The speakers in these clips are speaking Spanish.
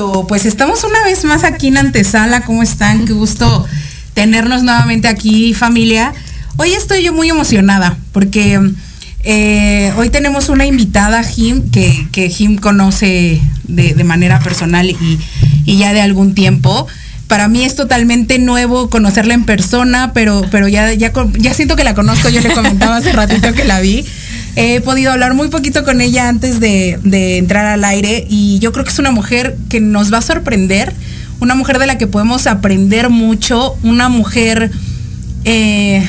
Pues estamos una vez más aquí en Antesala. ¿Cómo están? Qué gusto tenernos nuevamente aquí, familia. Hoy estoy yo muy emocionada porque eh, hoy tenemos una invitada, Jim, que, que Jim conoce de, manera personal y, ya de algún tiempo. Para mí es totalmente nuevo conocerla en persona, pero, pero ya, ya, ya siento que la conozco. Yo le comentaba hace ratito que la vi. He podido hablar muy poquito con ella antes de, de, entrar al aire y yo creo que es una mujer que nos va a sorprender, una mujer de la que podemos aprender mucho, una mujer eh,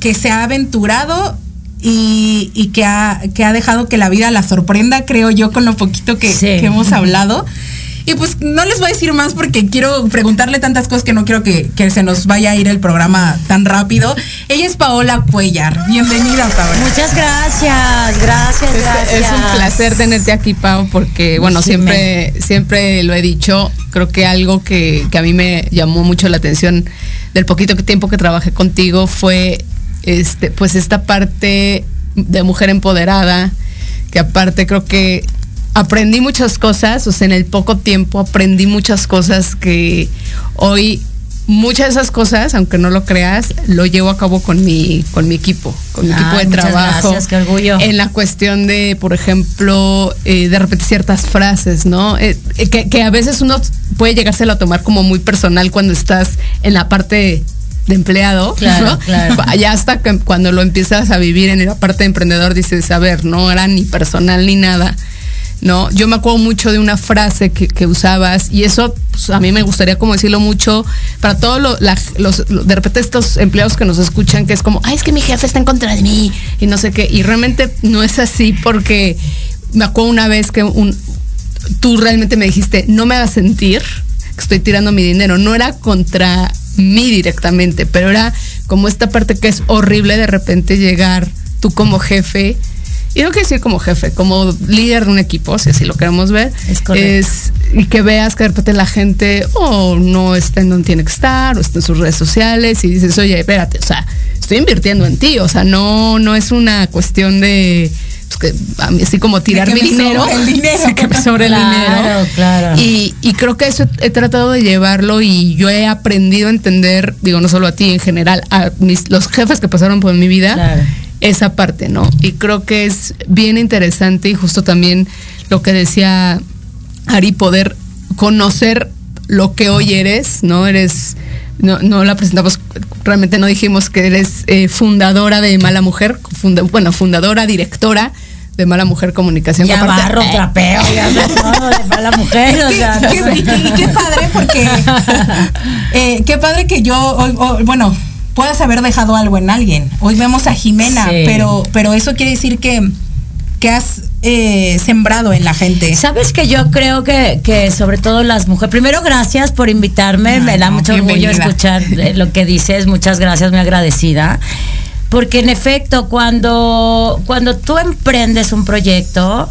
que se ha aventurado y, y, que, ha, que ha dejado que la vida la sorprenda, creo yo, con lo poquito que, que hemos hablado. Y pues no les voy a decir más porque quiero preguntarle tantas cosas que no quiero que, se nos vaya a ir el programa tan rápido. Ella es Paola Cuellar. Bienvenida, Paola. Muchas gracias, gracias, gracias. Es un placer tenerte aquí, Pau, porque bueno, siempre, siempre lo he dicho, creo que algo que, que a mí me llamó mucho la atención del poquito tiempo que trabajé contigo fue este, pues esta parte de mujer empoderada, que aparte creo que aprendí muchas cosas, o sea, en el poco tiempo aprendí muchas cosas que hoy muchas de esas cosas, aunque no lo creas, lo llevo a cabo con mi con mi equipo, con mi equipo de trabajo. Gracias, qué orgullo. En la cuestión de, por ejemplo, eh, de repetir ciertas frases, ¿no? Eh, eh, que, a veces uno puede llegárselo a tomar como muy personal cuando estás en la parte de empleado, claro, claro. Ya hasta que cuando lo empiezas a vivir en la parte de emprendedor dices, a ver, no era ni personal ni nada ¿no? Yo me acuerdo mucho de una frase que, usabas y eso pues, a mí me gustaría como decirlo mucho para todos los, de repente estos empleados que nos escuchan que es como, ay, es que mi jefe está en contra de mí y no sé qué, y realmente no es así porque me acuerdo una vez que un, tú realmente me dijiste, no me hagas sentir que estoy tirando mi dinero, no era contra mí directamente, pero era como esta parte que es horrible de repente llegar tú como jefe y no quiero decir como jefe, como líder de un equipo, si así lo queremos ver, es, y que veas que de repente la gente o no está en donde tiene que estar, o está en sus redes sociales y dices, oye, espérate, o sea, estoy invirtiendo en ti, o sea, no, no es una cuestión de pues, que a mí así como tirar mi dinero, el dinero. que me sobre el dinero. Claro. Y, y creo que eso he tratado de llevarlo y yo he aprendido a entender, digo, no solo a ti en general, a mis, los jefes que pasaron por mi vida. Claro esa parte, ¿no? Y creo que es bien interesante y justo también lo que decía Ari, poder conocer lo que hoy eres, ¿no? Eres, no, no la presentamos, realmente no dijimos que eres eh, fundadora de Mala Mujer, bueno, fundadora, directora de Mala Mujer Comunicación. Ya barro, trapeo, ya todo de Mala Mujer. y, qué, padre porque, eh, qué padre que yo, bueno, puedas haber dejado algo en alguien. Hoy vemos a Jimena, pero, pero eso quiere decir que, que has eh, sembrado en la gente. Sabes que yo creo que, que sobre todo las mujeres, primero gracias por invitarme, me da mucho orgullo escuchar eh, lo que dices, muchas gracias, muy agradecida. Porque en efecto, cuando, cuando tú emprendes un proyecto,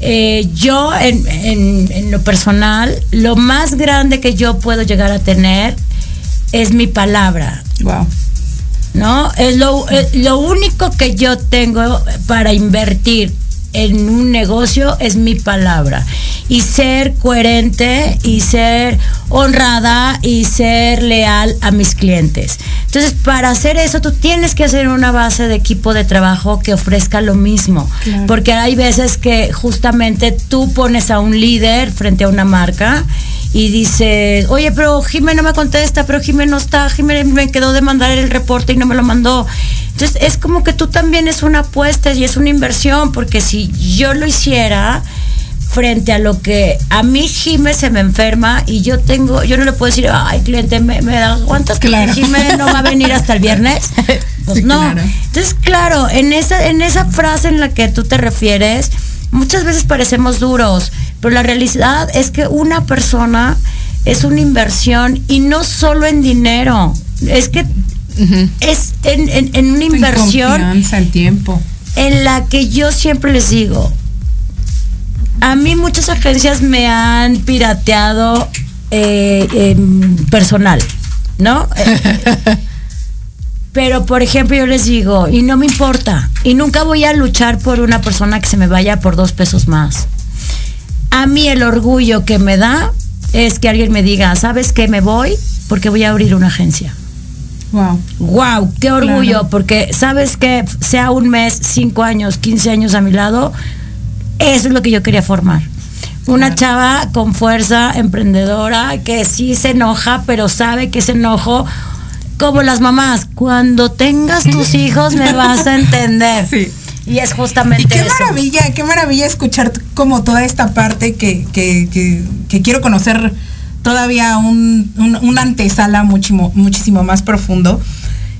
eh, yo en, en, en, lo personal, lo más grande que yo puedo llegar a tener es mi palabra. Wow. ¿No? Es lo, eh, lo único que yo tengo para invertir en un negocio es mi palabra. Y ser coherente y ser honrada y ser leal a mis clientes. Entonces, para hacer eso, tú tienes que hacer una base de equipo de trabajo que ofrezca lo mismo. Porque hay veces que justamente tú pones a un líder frente a una marca y dices, oye, pero Jiménez no me contesta, pero Jiménez no está, Jiménez me quedó de mandar el reporte y no me lo mandó. Entonces es como que tú también es una apuesta y es una inversión, porque si yo lo hiciera frente a lo que a mí Jime se me enferma y yo tengo, yo no le puedo decir, ay cliente, me, me da aguantas que Claro. Jime no va a venir hasta el viernes. Pues Sí, no. claro. Entonces, claro, en esa, en esa frase en la que tú te refieres, muchas veces parecemos duros, pero la realidad es que una persona es una inversión y no solo en dinero, es que es en, en- en una inversión confianza, el tiempo. en la que yo siempre les digo, a mí muchas agencias me han pirateado eh, em, personal, ¿no? Pero, por ejemplo, yo les digo, y no me importa, y nunca voy a luchar por una persona que se me vaya por dos pesos más. A mí el orgullo que me da es que alguien me diga, ¿sabes qué? Me voy porque voy a abrir una agencia. Wow. Wow, qué orgullo, Claro. porque sabes que sea un mes, cinco años, 15 años a mi lado, eso es lo que yo quería formar. Una chava con fuerza, emprendedora, que sí se enoja, pero sabe que ese enojo, como las mamás, cuando tengas tus hijos me vas a entender. Sí. Y es justamente Y qué eso. maravilla, qué maravilla escuchar como toda esta parte que, que, que, que quiero conocer todavía un, un- una antesala muchísimo, muchísimo más profundo.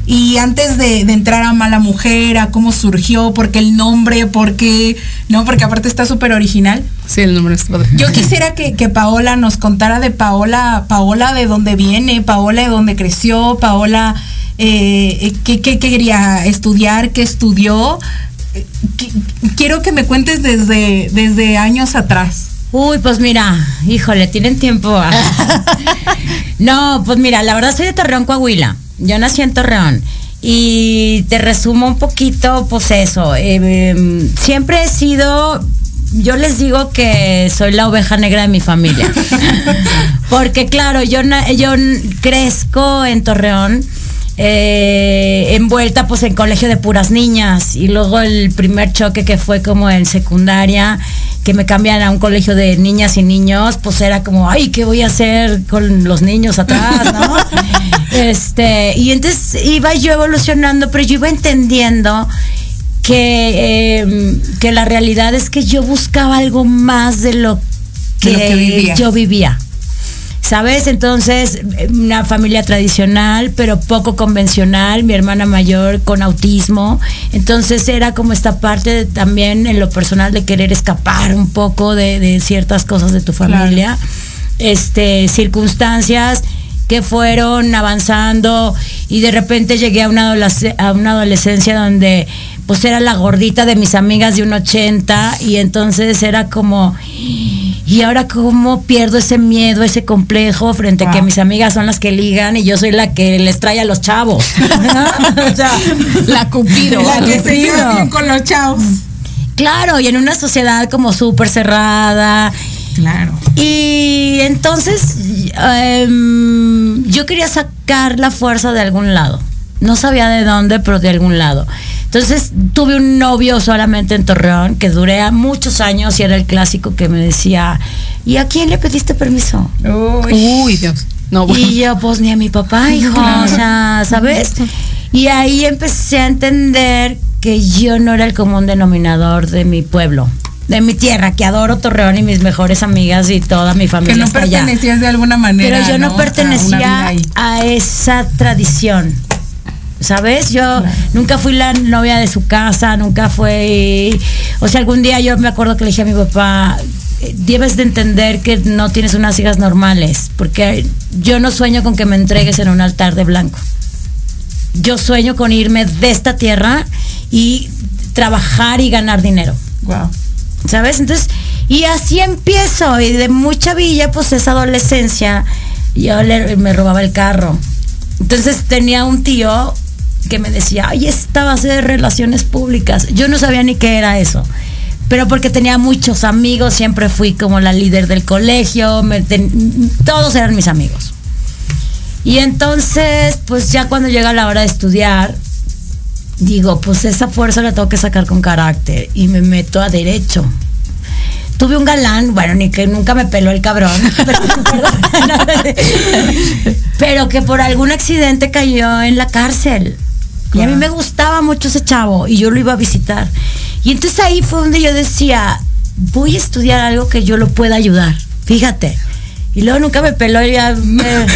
Y antes de, de entrar a Mala Mujer, a cómo surgió, porque el nombre, porque, no, porque aparte está súper original. Sí, el nombre es padre. Yo quisiera que, que Paola nos contara de Paola, Paola de dónde viene, Paola de dónde creció, Paola eh, qué, qué quería estudiar, qué estudió. Eh, qui- Quiero que me cuentes desde, desde años atrás. Uy, pues mira, híjole, tienen tiempo. no, pues mira, la verdad soy de Torreón, Coahuila. Yo nací en Torreón. Y te resumo un poquito, pues eso. eh, em, siempre he sido, yo les digo que soy la oveja negra de mi familia. Porque claro, yo, yo crezco en Torreón. Eh, envuelta pues en colegio de puras niñas. Y luego el primer choque que fue como en secundaria que me cambian a un colegio de niñas y niños pues era como ay qué voy a hacer con los niños atrás no este y entonces iba yo evolucionando pero yo iba entendiendo que eh, que la realidad es que yo buscaba algo más de lo que, De lo que vivías. yo vivía ¿Sabes? Entonces, una familia tradicional, pero poco convencional, mi hermana mayor con autismo. Entonces era como esta parte de- también en lo personal de querer escapar un poco de, de ciertas cosas de tu familia. Este, circunstancias que fueron avanzando y de repente llegué a una, adolesc- a una adolescencia donde pues era la gordita de mis amigas de un 80 y entonces era como y ahora cómo pierdo ese miedo, ese complejo frente a que mis amigas son las que ligan y yo soy la que les trae a los chavos. ¿no? O sea, La Cupido. La que se lleva bien con los chavos. claro, y en una sociedad como súper cerrada. Claro. Y entonces em, yo quería sacar la fuerza de algún lado. No sabía de dónde, pero de algún lado. Entonces tuve un novio solamente en Torreón que duré a muchos años y era el clásico que me decía, ¿y a quién le pediste permiso? Uy. Uy, Dios. No, bueno. Y yo, pues ni a mi papá, hijo, Claro. o sea, ¿sabes? Y ahí empecé a entender que yo no era el común denominador de mi pueblo, de mi tierra, que adoro Torreón y mis mejores amigas y toda mi familia Que no está allá. pertenecías de alguna manera. Pero yo no, pertenecía a esa tradición. ¿Sabes? Yo nunca fui la novia de su casa, nunca fui. O sea, algún día yo me acuerdo que le dije a mi papá: debes de entender que no tienes unas hijas normales, porque yo no sueño con que me entregues en un altar de blanco. Yo sueño con irme de esta tierra y trabajar y ganar dinero. Wow. ¿sabes? Entonces, y así empiezo, y de mucha villa, pues esa adolescencia, yo le- me robaba el carro. Entonces tenía un tío que me decía, ay, esta base de relaciones públicas. Yo no sabía ni qué era eso. Pero porque tenía muchos amigos, siempre fui como la líder del colegio, todos eran mis amigos. Y entonces, pues ya cuando llega la hora de estudiar, digo, pues esa fuerza la tengo que sacar con carácter y me meto a derecho. Tuve un galán, bueno, ni que nunca me peló el cabrón, pero que por algún accidente cayó en la cárcel. Y a mí me gustaba mucho ese chavo y yo lo iba a visitar. Y entonces ahí fue donde yo decía, voy a estudiar algo que yo lo pueda ayudar. Fíjate. Y luego nunca me peló, ya me-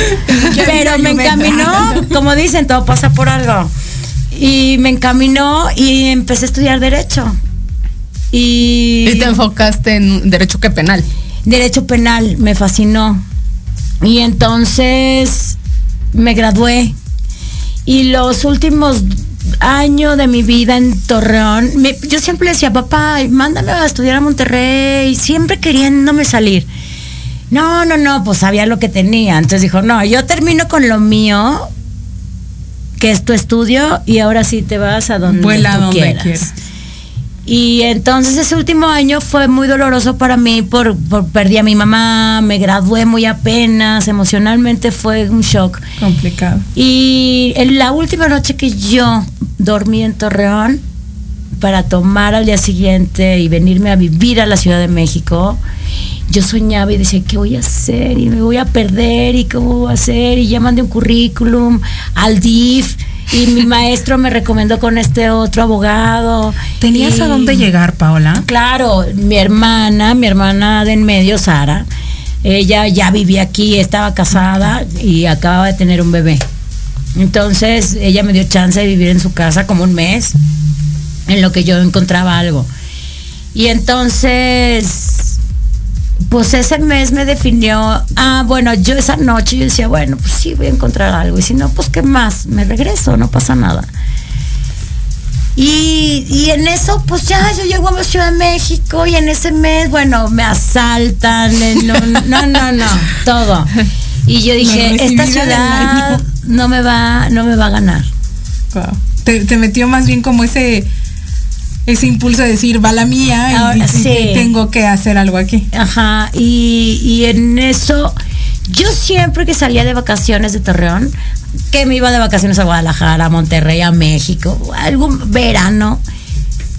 pero me encaminó, como dicen, todo pasa por algo. Y me encaminó y empecé a estudiar derecho. Y, Y te enfocaste en derecho que penal. derecho penal, me fascinó. Y entonces me gradué. Y los últimos años de mi vida en Torreón, me- yo siempre le decía, papá, mándame a estudiar a Monterrey, siempre queriéndome salir. No, no, no, pues sabía lo que tenía. Entonces dijo, no, yo termino con lo mío, que es tu estudio, y ahora sí te vas a donde Vuela tú donde quieras. quieras. Y entonces ese último año fue muy doloroso para mí por, por perdí a mi mamá, me gradué muy apenas, emocionalmente fue un shock. Complicado. Y en la última noche que yo dormí en Torreón para tomar al día siguiente y venirme a vivir a la Ciudad de México, yo soñaba y decía, ¿qué voy a hacer? Y me voy a perder, ¿y cómo voy a hacer? Y ya mandé un currículum al DIF y mi maestro me recomendó con este otro abogado. ¿Tenías Y- a dónde llegar, Paola? Claro, mi hermana, mi hermana de en medio, Sara, ella ya vivía aquí, estaba casada y acababa de tener un bebé. Entonces ella me dio chance de vivir en su casa como un mes, en lo que yo encontraba algo. Y entonces, pues ese mes me definió, ah, bueno, yo esa noche yo decía, bueno, pues sí, voy a encontrar algo. Y si no, pues qué más, me regreso, no pasa nada. Y, y en eso, pues ya, yo llego a la Ciudad de México y en ese mes, bueno, me asaltan, en un- no, no, no, todo. Y yo dije, esta ciudad no me va, no me va a ganar. Wow. Te, te metió más bien como ese ese impulso de decir, va la mía y, Ahora, y sí. que tengo que hacer algo aquí. Ajá, y, y en eso, yo siempre que salía de vacaciones de Torreón, que me iba de vacaciones a Guadalajara, a Monterrey, a México, algún verano,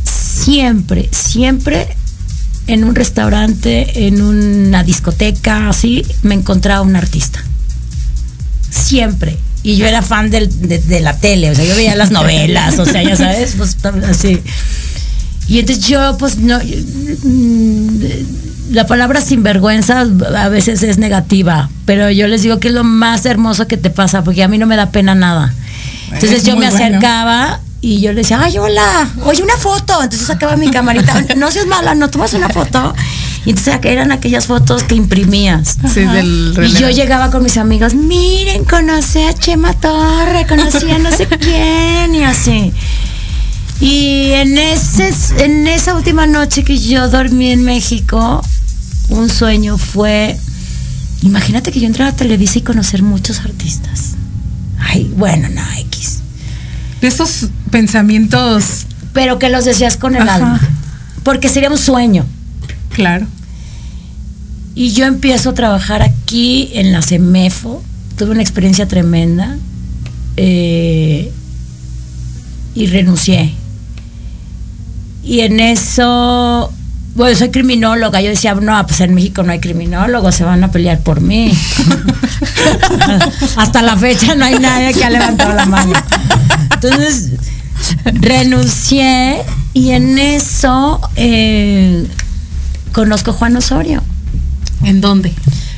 siempre, siempre en un restaurante, en una discoteca, así, me encontraba un artista. Siempre. Y yo era fan del- de, de la tele, o sea, yo veía las novelas, o sea, ya sabes, pues así. Y entonces yo, pues, no. mm, La palabra sinvergüenza a veces es negativa, pero yo les digo que es lo más hermoso que te pasa, porque a mí no me da pena nada. Entonces Es yo me bueno. acercaba y yo le decía, ay, hola, oye, una foto. Entonces sacaba mi camarita, no seas mala, no tomas una foto. Y entonces eran aquellas fotos que imprimías. Sí, del Y yo llegaba con mis amigos, miren, conocí a Chema Torre, conocí a no sé quién y así. Y en, ese, en esa última noche que yo dormí en México, un sueño fue, imagínate que yo entrara a Televisa y conocer muchos artistas. Ay, bueno, no, X. De esos pensamientos, Pero que los decías con el Ajá. alma. Porque sería un sueño. claro. Y yo empiezo a trabajar aquí en la CEMEFO. Tuve una experiencia tremenda. eh, y renuncié. Y en eso, bueno, soy criminóloga. Yo decía, no, pues en México no hay criminólogos, se van a pelear por mí. Hasta la fecha no hay nadie que ha levantado la mano. Entonces, renuncié y en eso eh, conozco a Juan Osorio. ¿En dónde?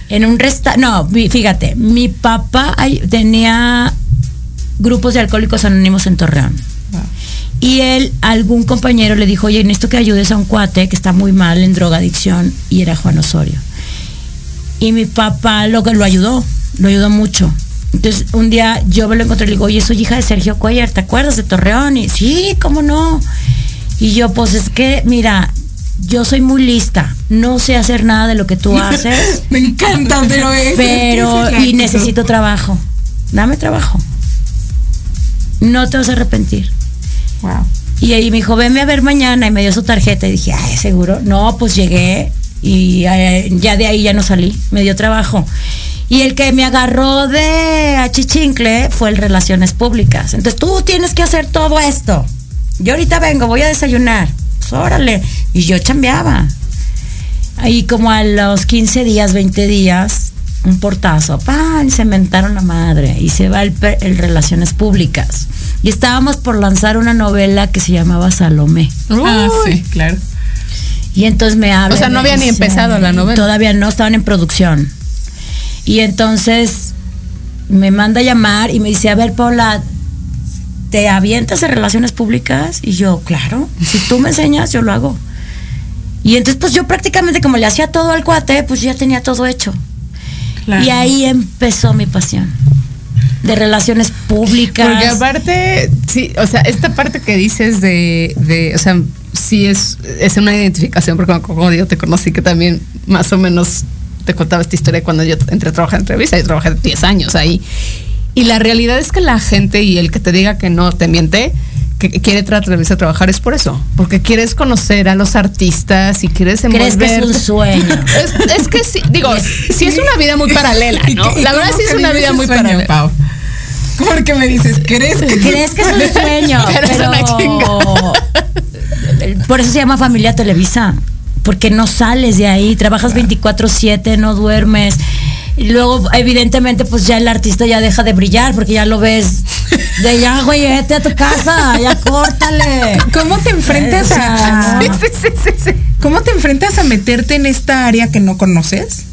En un restaurante, no, fíjate, mi papá tenía grupos de alcohólicos anónimos en Torreón. Y él, algún compañero le dijo, oye, necesito que ayudes a un cuate que está muy mal en drogadicción, y era Juan Osorio. Y mi papá lo, lo ayudó, lo ayudó mucho. Entonces, un día yo me lo encontré y le digo, oye, soy hija de Sergio Cuellar, ¿te acuerdas de Torreón? Y sí, ¿cómo no? Y yo, pues es que, mira, yo soy muy lista, no sé hacer nada de lo que tú haces, Me encanta, pero es. pero es y necesito trabajo. Dame trabajo. No te vas a arrepentir. Y ahí me dijo, venme a ver mañana y me dio su tarjeta y dije, ay, seguro. No, pues llegué y eh, ya de ahí ya no salí, me dio trabajo. Y el que me agarró de achichincle fue el Relaciones Públicas. Entonces tú tienes que hacer todo esto. Yo ahorita vengo, voy a desayunar. Pues órale. Y yo chambeaba. Ahí como a los 15 días, 20 días, un portazo, ¡pam! Se mentaron la madre y se va el, el Relaciones Públicas. Y estábamos por lanzar una novela que se llamaba Salomé. Ah, Uy. sí, claro. Y entonces me habla. O sea, no había ni empezado la novela. Todavía no, estaban en producción. Y entonces me manda a llamar y me dice, a ver, Paula, ¿te avientas en relaciones públicas? Y yo, claro, si tú me enseñas, yo lo hago. Y entonces, pues yo prácticamente como le hacía todo al cuate, pues ya tenía todo hecho. claro. Y ahí empezó mi pasión de relaciones públicas. Porque aparte, sí, o sea, esta parte que dices de, de o sea, sí es, es una identificación, porque como, yo te conocí que también más o menos te contaba esta historia cuando yo entré a trabajar en Televisa, yo trabajé 10 años ahí. Y la realidad es que la gente y el que te diga que no te miente, que quiere entrar a trabajar es por eso, porque quieres conocer a los artistas y quieres ¿Crees que es un envolverte. sueño? Es, es que sí, digo, sí es una vida muy paralela, ¿no? ¿Y La verdad sí es una vida muy sueño, paralela. Pau? Porque me dices, ¿crees que ¿Crees que es un sueño? Pero es una Por eso se llama familia Televisa. Porque no sales de ahí, trabajas 24/7, no duermes. Y luego, evidentemente, pues ya el artista ya deja de brillar porque ya lo ves de ya, güey, vete a tu casa, ya córtale. ¿Cómo te enfrentas a, no. Sí, sí, sí, sí. ¿Cómo te enfrentas a meterte en esta área que no conoces?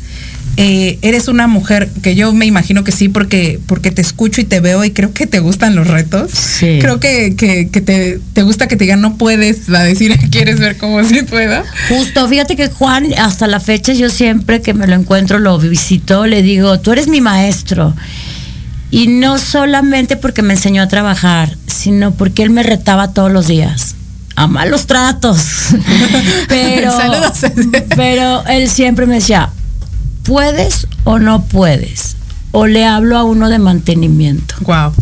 Eh, eres una mujer que yo me imagino que sí, porque, porque te escucho y te veo y creo que te gustan los retos. Sí. Creo que, que, que te, te gusta que te digan no puedes, a decir quieres ver cómo sí pueda. Justo, fíjate que Juan, hasta la fecha, yo siempre que me lo encuentro, lo visito, le digo, tú eres mi maestro. Y no solamente porque me enseñó a trabajar, sino porque él me retaba todos los días. A malos tratos. pero, Saludos. pero él siempre me decía, ¿puedes o no puedes? O le hablo a uno de mantenimiento. Wow.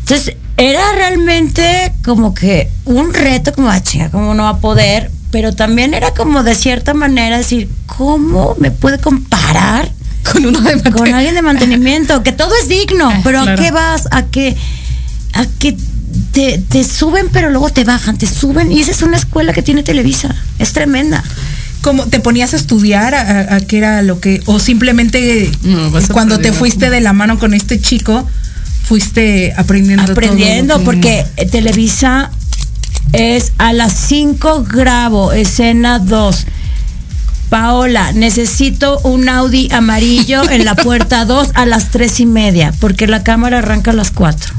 Entonces, era realmente como que un reto, como, ah, chinga, ¿cómo no va a poder? Pero también era como de cierta manera decir, ¿cómo me puede comparar Con uno de con alguien de mantenimiento? Que todo es digno, pero claro. ¿a qué vas? ¿A qué? ¿A qué? Te, te suben, pero luego te bajan, te suben. Y esa es una escuela que tiene Televisa. Es tremenda. ¿Cómo te ponías a estudiar a, a- a qué era lo que o simplemente No, cuando te fuiste de la mano con este chico fuiste aprendiendo aprendiendo que- porque Televisa es a las 5 grabo escena 2 Paola, necesito un Audi amarillo en la puerta 2 a las tres y media, porque la cámara arranca a las 4.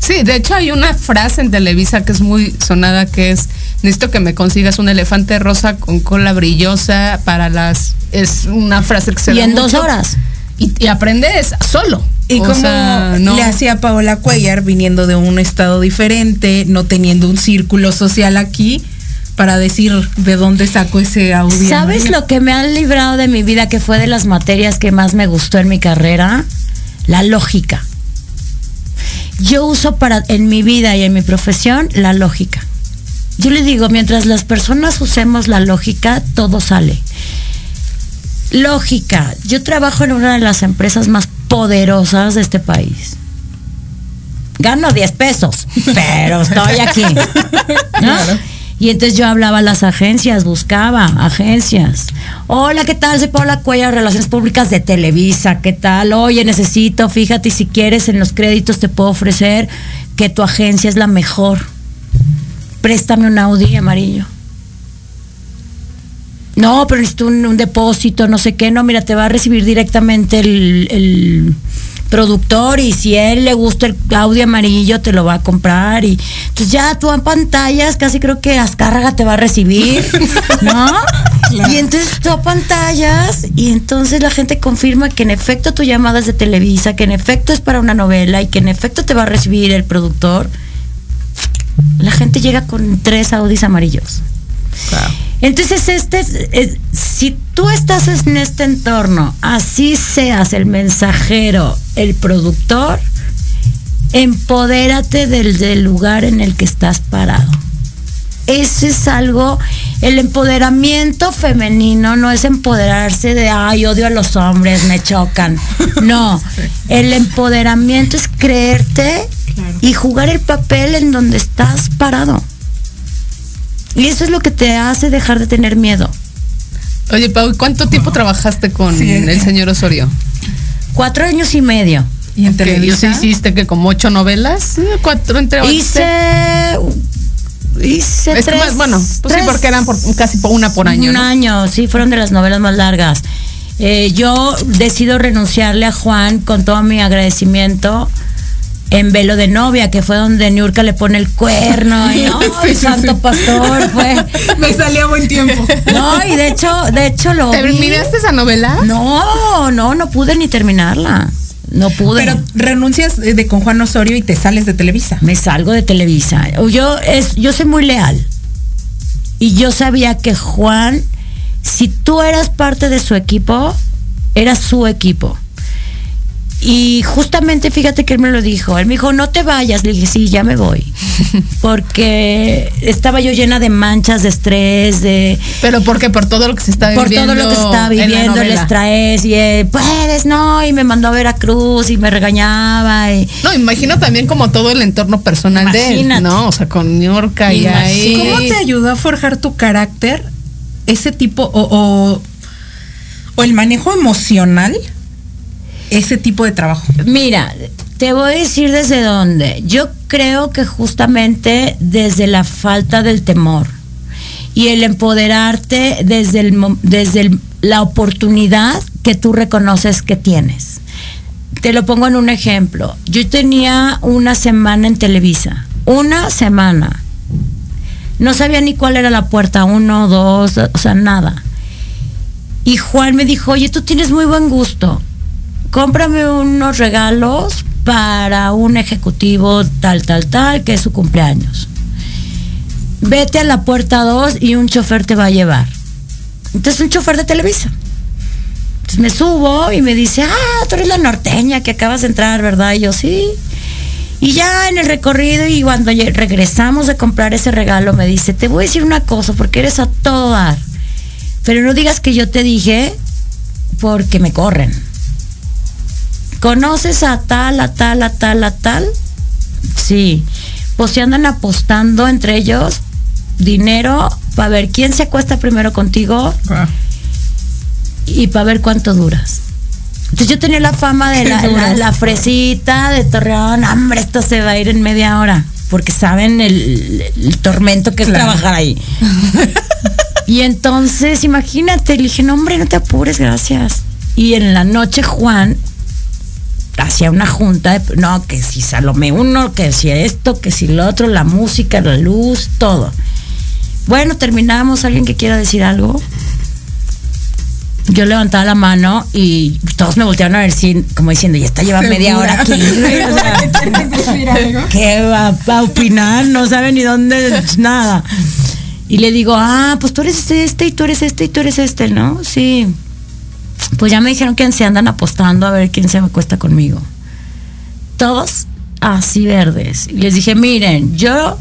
Sí, de hecho hay una frase en Televisa que es muy sonada que es necesito que me consigas un elefante rosa con cola brillosa para las es una frase que se Y da en dos horas. y, y aprendes solo. ¿Y O cómo sea, no- le hacía Paola Cuellar viniendo de un estado diferente, no teniendo un círculo social aquí, para decir de dónde sacó ese audio? ¿Sabes lo que me ha librado de mi vida, que fue de las materias que más me gustó en mi carrera? La lógica. Yo uso para en mi vida y en mi profesión la lógica. Yo le digo, mientras las personas usemos la lógica, todo sale. Lógica. Yo trabajo en una de las empresas más poderosas de este país. Gano 10 pesos, pero estoy aquí. ¿no? Y entonces yo hablaba a las agencias, buscaba agencias. Hola, ¿qué tal? Soy Paula Cuellar, Relaciones Públicas de Televisa. ¿Qué tal? Oye, necesito, fíjate, si quieres en los créditos te puedo ofrecer que tu agencia es la mejor. Préstame un Audi amarillo. No, pero necesito un, depósito, no sé qué. No, mira, te va a recibir directamente el productor y si a él le gusta el audio amarillo, te lo va a comprar. Y entonces ya tú en pantallas, casi creo que Azcárraga te va a recibir, ¿no? Y entonces tú a pantallas y entonces la gente confirma que en efecto tu llamada es de Televisa, que en efecto es para una novela y que en efecto te va a recibir el productor. La gente llega con tres Audis amarillos. Entonces, este, es- es- si tú estás en este entorno, así seas el mensajero, el productor, empodérate del, del lugar en el que estás parado. Ese es algo, el empoderamiento femenino no es empoderarse de, ay, odio a los hombres, me chocan. No, el empoderamiento es creerte y jugar el papel en donde estás parado. Y eso es lo que te hace dejar de tener miedo. Oye, Pau, ¿cuánto tiempo trabajaste con Sí. el señor Osorio? Cuatro años y medio. ¿Y en Ok, Televisa? Yo sí hiciste que como ocho novelas, cuatro entre ocho. Hice. Hice Es que tres. más- bueno, pues sí, tres- porque eran por, casi por una por año. Un ¿no? año, sí, fueron de las novelas más largas. Eh, yo decido renunciarle a Juan con todo mi agradecimiento en Velo de Novia, que fue donde Niurka le pone el cuerno. Y, ¡ay, Sí, sí, santo sí. pastor! Fue. Me salió a buen tiempo. No, y de hecho, de hecho lo. vi. ¿Terminaste esa novela? No, no, no pude ni terminarla. No pude. Pero renuncias de con Juan Osorio y te sales de Televisa. me salgo de Televisa. Yo es, yo soy muy leal. Y yo sabía que Juan, si tú eras parte de su equipo, era su equipo. Y justamente fíjate que él me lo dijo. Él me dijo, no te vayas. Le dije, sí, ya me voy. Porque estaba yo llena de manchas, de estrés, de, Pero porque por todo lo que se está por viviendo. todo lo que se la viviendo, el estrés, y eh, puedes, no, y me mandó a Veracruz y me regañaba. Y, No, imagino también como todo el entorno personal de él. ¿no? O sea, con New York y ahí. ¿Cómo te ayudó a forjar tu carácter ese tipo o, o, o el manejo emocional? Ese tipo de trabajo. Mira, te voy a decir desde dónde. Yo creo que justamente desde la falta del temor y el empoderarte desde, desde la oportunidad que tú reconoces que tienes. Te lo pongo en un ejemplo. Yo tenía una semana en Televisa. Una semana. No sabía ni cuál era la puerta, uno, dos, o sea, nada. Y Juan me dijo, oye, tú tienes muy buen gusto. Cómprame unos regalos para un ejecutivo tal, tal, tal, que es su cumpleaños. Vete a la puerta 2 y un chofer te va a llevar. Entonces un chofer de Televisa. Entonces me subo y me dice, ah, tú eres la norteña que acabas de entrar, ¿verdad? Y yo sí. Y ya en el recorrido y cuando regresamos de comprar ese regalo me dice, te voy a decir una cosa porque eres a todo dar. Pero no digas que yo te dije porque me corren. ¿Conoces a tal, a tal, a tal, a tal? Sí. Pues se andan apostando entre ellos dinero para ver quién se acuesta primero contigo y para ver cuánto duras. Entonces yo tenía la fama de la, la- la fresita de Torreón, hombre, esto se va a ir en media hora, porque saben el, el tormento que es Claro. trabajar ahí. y entonces, imagínate, le dije, no, hombre, no te apures, gracias. Y en la noche Juan hacía una junta de, no, que si Salomé uno, que si esto, que si lo otro, la música, la luz, todo. Bueno, terminamos, alguien que quiera decir algo. Yo levantaba la mano y todos me voltearon a ver si, como diciendo, ya está lleva media hora aquí. ¿Qué va a opinar? No sabe ni dónde, nada. Y le digo, ah, pues tú eres este y tú eres este y tú eres este, ¿no? Sí. Pues ya me dijeron que se andan apostando a ver quién se acuesta conmigo. Todos así verdes. Y les dije, miren, yo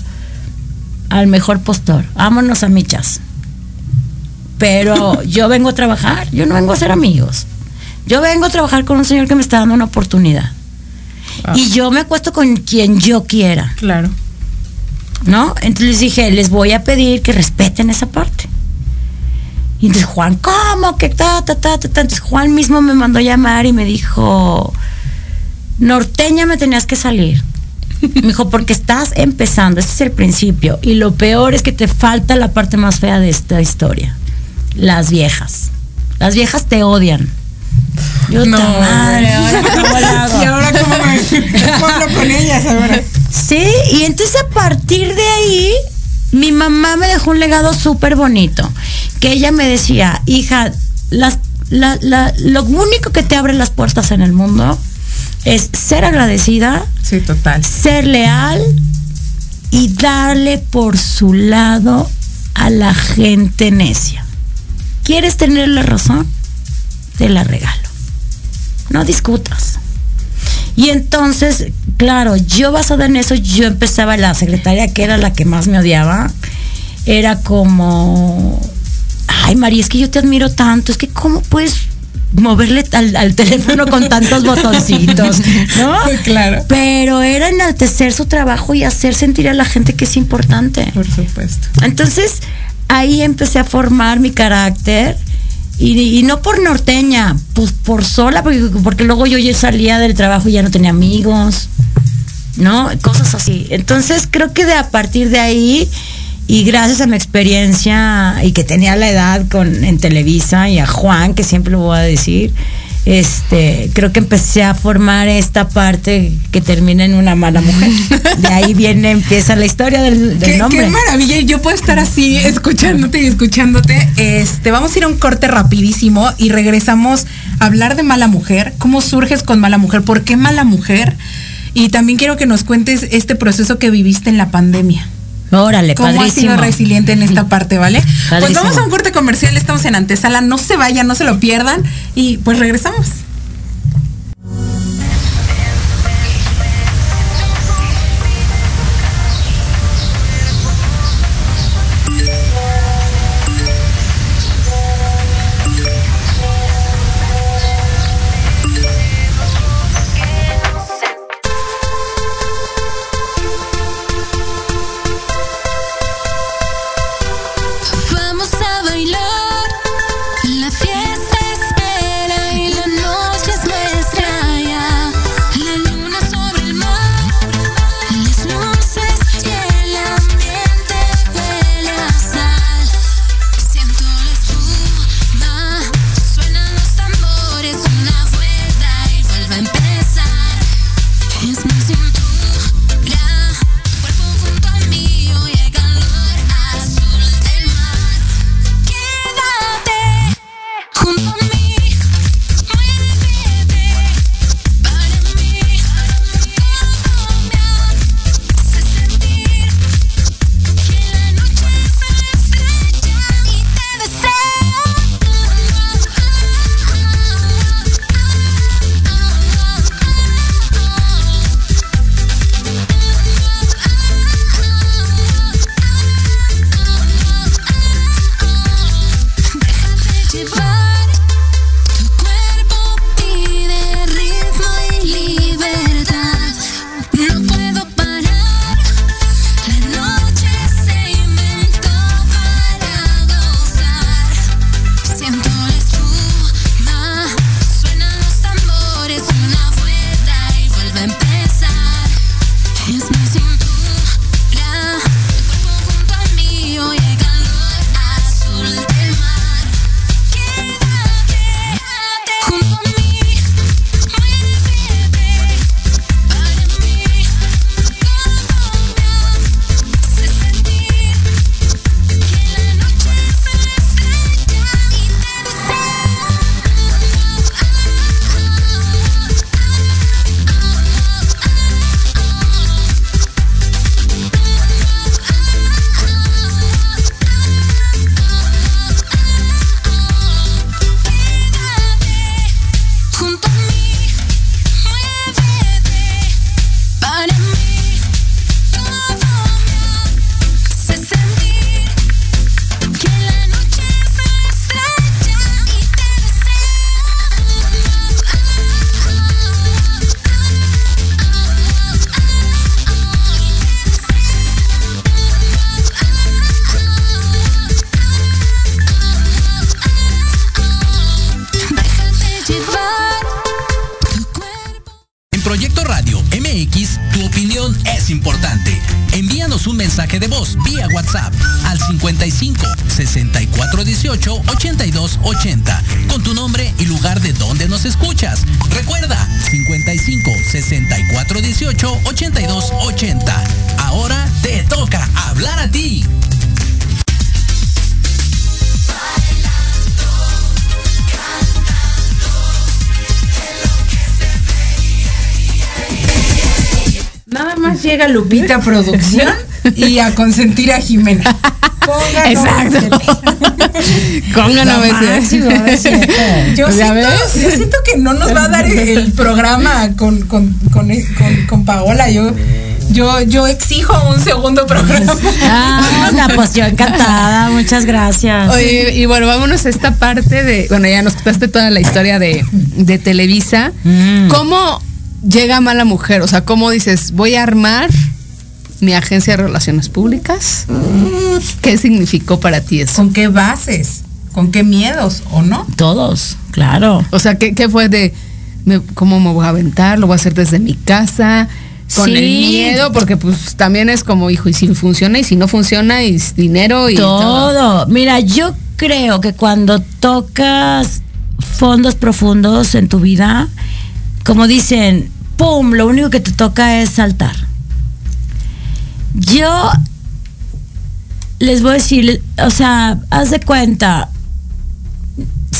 al mejor postor, vámonos a michas. Pero yo vengo a trabajar, yo no vengo a ser amigos. Yo vengo a trabajar con un señor que me está dando una oportunidad. Y yo me acuesto con quien yo quiera. Claro. ¿no? Entonces les dije, les voy a pedir que respeten esa parte. Y entonces Juan, ¿cómo? Que ta, ta, ta, ta? Entonces Juan mismo me mandó llamar y me dijo, norteña me tenías que salir. Me dijo, porque estás empezando, este es el principio. Y lo peor es que te falta la parte más fea de esta historia. Las viejas. Las viejas te odian. Yo No, madre, ahora cómo hago? Y ahora cómo me con ellas ahora. Sí, y entonces a partir de ahí, mi mamá me dejó un legado súper bonito, que ella me decía, hija, las, la- la- lo único que te abre las puertas en el mundo es ser agradecida, Sí, total. ser leal y darle por su lado a la gente necia. ¿Quieres tener la razón? Te la regalo. No discutas. Y entonces, claro, yo basada en eso, yo empezaba la secretaria que era la que más me odiaba. Era como, ay María, es que yo te admiro tanto, es que cómo puedes moverle al, al teléfono con tantos botoncitos, ¿no? Claro. Pero era enaltecer su trabajo y hacer sentir a la gente que es importante. Por supuesto. Entonces, ahí empecé a formar mi carácter Y, y no por norteña, pues por sola, porque, porque luego yo ya salía del trabajo y ya no tenía amigos, ¿no? Cosas así. Entonces creo que de a partir de ahí y gracias a mi experiencia y que tenía la edad con en Televisa y a Juan, que siempre lo voy a decir, este, creo que empecé a formar esta parte que termina en una mala mujer. De ahí viene, empieza la historia del, del Qué, nombre. qué maravilla. Yo puedo estar así escuchándote y escuchándote. Este, vamos a ir a un corte rapidísimo y regresamos a hablar de mala mujer. ¿Cómo surges con mala mujer? ¿Por qué mala mujer? Y también quiero que nos cuentes este proceso que viviste en la pandemia. Órale, ¿Cómo padrísimo. sido resiliente en esta parte, vale? Pues vamos a un corte comercial, estamos en antesala, no se vayan, no se lo pierdan y pues regresamos. Más llega Lupita Producción y a consentir a Jimena. Ponga Exacto. Conga no me máximo, es cierto. Yo, ¿Ya siento, ves? yo siento que no nos va a dar el, programa con, con, con, con- con Paola. Yo, yo, yo exijo un segundo programa. Ah, la pues yo encantada, muchas gracias. Oye, y bueno, vámonos a esta parte de, bueno, ya nos contaste toda la historia de, de Televisa. Mm. ¿Cómo llega mala mujer? O sea, ¿cómo dices, voy a armar mi agencia de relaciones públicas? ¿Qué significó para ti eso? ¿Con qué bases? ¿Con qué miedos o no? Todos, claro. O sea, ¿qué, qué fue de me- cómo me voy a aventar? ¿Lo voy a hacer desde mi casa? Con Sí. el miedo, porque pues también es como, hijo, y si funciona y si no funciona, y es dinero y todo. todo. Mira, yo creo que cuando tocas fondos profundos en tu vida, como dicen, ¡pum! Lo único que te toca es saltar. Yo les voy a decir, o sea, haz de cuenta,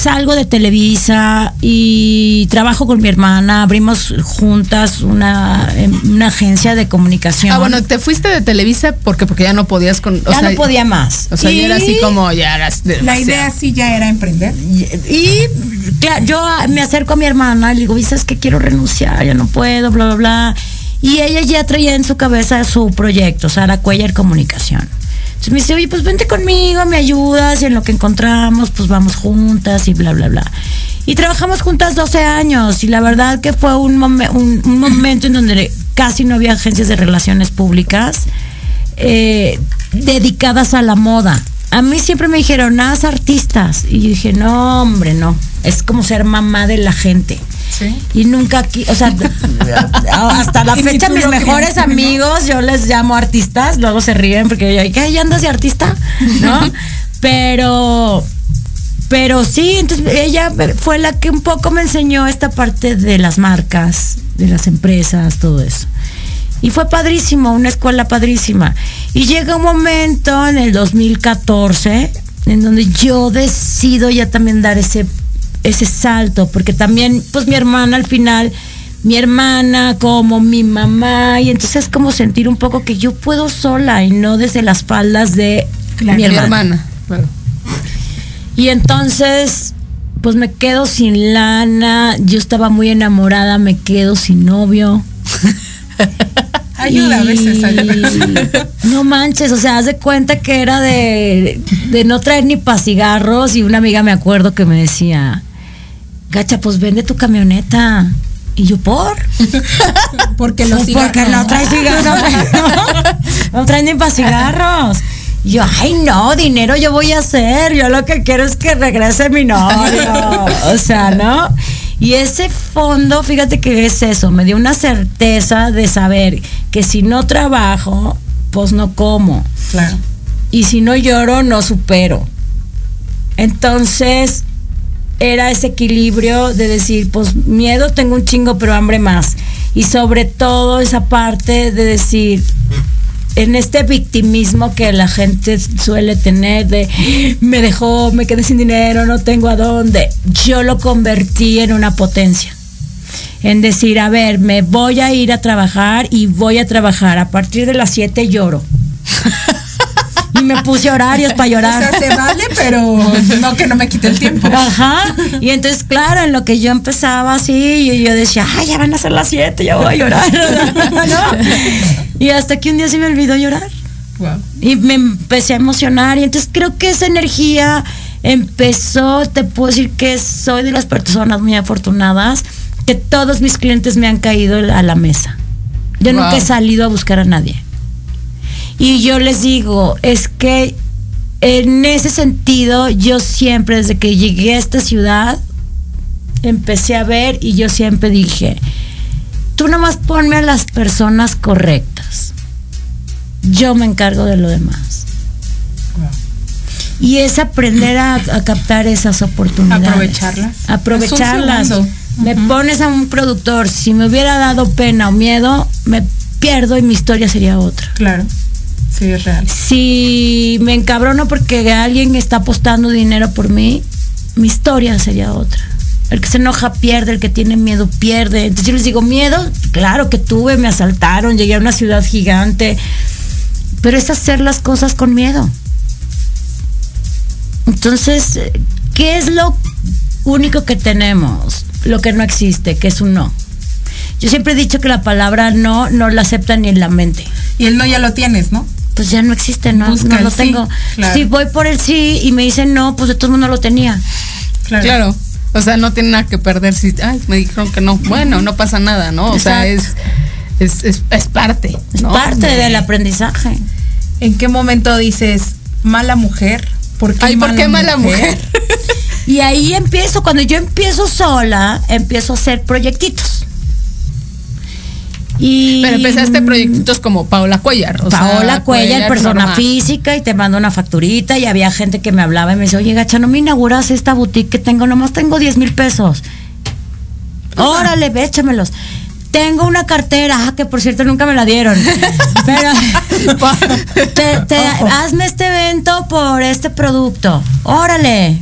salgo de Televisa y trabajo con mi hermana, abrimos juntas una, em, una agencia de comunicación. Ah, bueno, te fuiste de Televisa porque porque ya no podías con. o ya sea, no podía más. O sea, ya era Y- así como, ya eras. La idea sí ya era emprender. Y claro, yo me acerco a mi hermana y le digo, "Oye, ¿sabes que quiero renunciar? Ya no puedo, bla, bla, bla. Y ella ya traía en su cabeza su proyecto, Sara Cuellar Comunicación. Entonces me dice, oye, pues vente conmigo, me ayudas y en lo que encontramos, pues vamos juntas y bla, bla, bla. Y trabajamos juntas 12 años y la verdad que fue un, momen- un- un momento en donde casi no había agencias de relaciones públicas eh, dedicadas a la moda. A mí siempre me dijeron, haz artistas. Y yo dije, no, hombre, no. Es como ser mamá de la gente. Sí. Y nunca aquí, o sea, hasta la fecha mis mejores amigos, yo les llamo artistas, luego se ríen porque yo, ¿qué? ¿Ya andas de artista? ¿No? Pero, pero sí, entonces ella fue la que un poco me enseñó esta parte de las marcas, de las empresas, todo eso. Y fue padrísimo, una escuela padrísima. Y llega un momento en el 2014 en donde yo decido ya también dar ese, ese salto, porque también, pues mi hermana al final, mi hermana como mi mamá, y entonces es como sentir un poco que yo puedo sola y no desde las faldas de Claro, mi Mi hermana. hermana. claro. Y entonces, pues me quedo sin lana, yo estaba muy enamorada, me quedo sin novio. Ayuda a veces, ayuda. No manches, o sea, haz de cuenta que era de, de no traer ni pa' cigarros y una amiga me acuerdo que me decía, Gacha, pues vende tu camioneta. Y yo, ¿por? Porque los Pues porque cigarros- no trae cigarros. no trae ni para cigarros. Y yo, ay no, dinero yo voy a hacer. Yo lo que quiero es que regrese mi novio. O sea, ¿no? Y ese fondo, fíjate que es eso, me dio una certeza de saber que si no trabajo, pues no como. Claro. Y si no lloro, no supero. Entonces, era ese equilibrio de decir, pues miedo tengo un chingo, pero hambre más. Y sobre todo esa parte de decir, en este victimismo que la gente suele tener de me dejó, me quedé sin dinero, no tengo a dónde, yo lo convertí en una potencia. En decir, a ver, me voy a ir a trabajar y voy a trabajar. A partir de las 7 lloro. y me puse horarios para O llorar. sea, se vale, pero no que no me quite el tiempo. Ajá. Y entonces, claro, en lo que yo empezaba así, yo, yo decía, ay, ya van a ser las 7, ya voy a llorar. ¿No? Y hasta que un día se me olvidó llorar. Wow. Y me empecé a emocionar. Y entonces creo que esa energía empezó, te puedo decir que soy de las personas muy afortunadas, que todos mis clientes me han caído a la mesa. Yo Wow. nunca he salido a buscar a nadie. Y yo les digo, es que en ese sentido, yo siempre, desde que llegué a esta ciudad, empecé a ver y yo siempre dije, tú nomás ponme a las personas correctas. Yo me encargo de lo demás. Y es aprender a, a captar esas oportunidades. Aprovecharlas. Aprovecharlas. Me pones a un productor, si me hubiera dado pena o miedo, me pierdo y mi historia sería otra. Claro. Sí, es real. Si me encabrono porque alguien está apostando dinero por mí, mi historia sería otra. El que se enoja pierde, el que tiene miedo pierde. Entonces yo les digo, miedo, claro que tuve, me asaltaron, llegué a una ciudad gigante, pero es hacer las cosas con miedo. Entonces, ¿qué es lo único que tenemos? Lo que no existe, que es un no. Yo siempre he dicho que la palabra no no la aceptan ni en la mente Y el no ya lo tienes, ¿no? Pues ya no existe, no, Busca no el lo sí, tengo. claro. Si voy por el sí y me dicen no, pues de todo mundo lo tenía. Claro. Claro. O sea, no tiene nada que perder si, ay, me dijeron que no. Bueno, no pasa nada, ¿no? O sea, es, es, es, es parte. Es ¿no? parte De- del aprendizaje. ¿En qué momento dices mala mujer ¿Por qué Ay, ¿por qué mala mujer? Y ahí empiezo, cuando yo empiezo sola, empiezo a hacer proyectitos. Y Pero empezaste proyectos como Paola Cuellar. o sea, Paola Cuellar, persona normal. física, y te mando una facturita. Y había gente que me hablaba y me decía, oye, gacha, no me inauguras esta boutique que tengo, nomás tengo 10 mil pesos. Órale, ve, échamelos. Tengo una cartera, ah, que por cierto nunca me la dieron. Pero te- te- hazme este evento por este producto. Órale.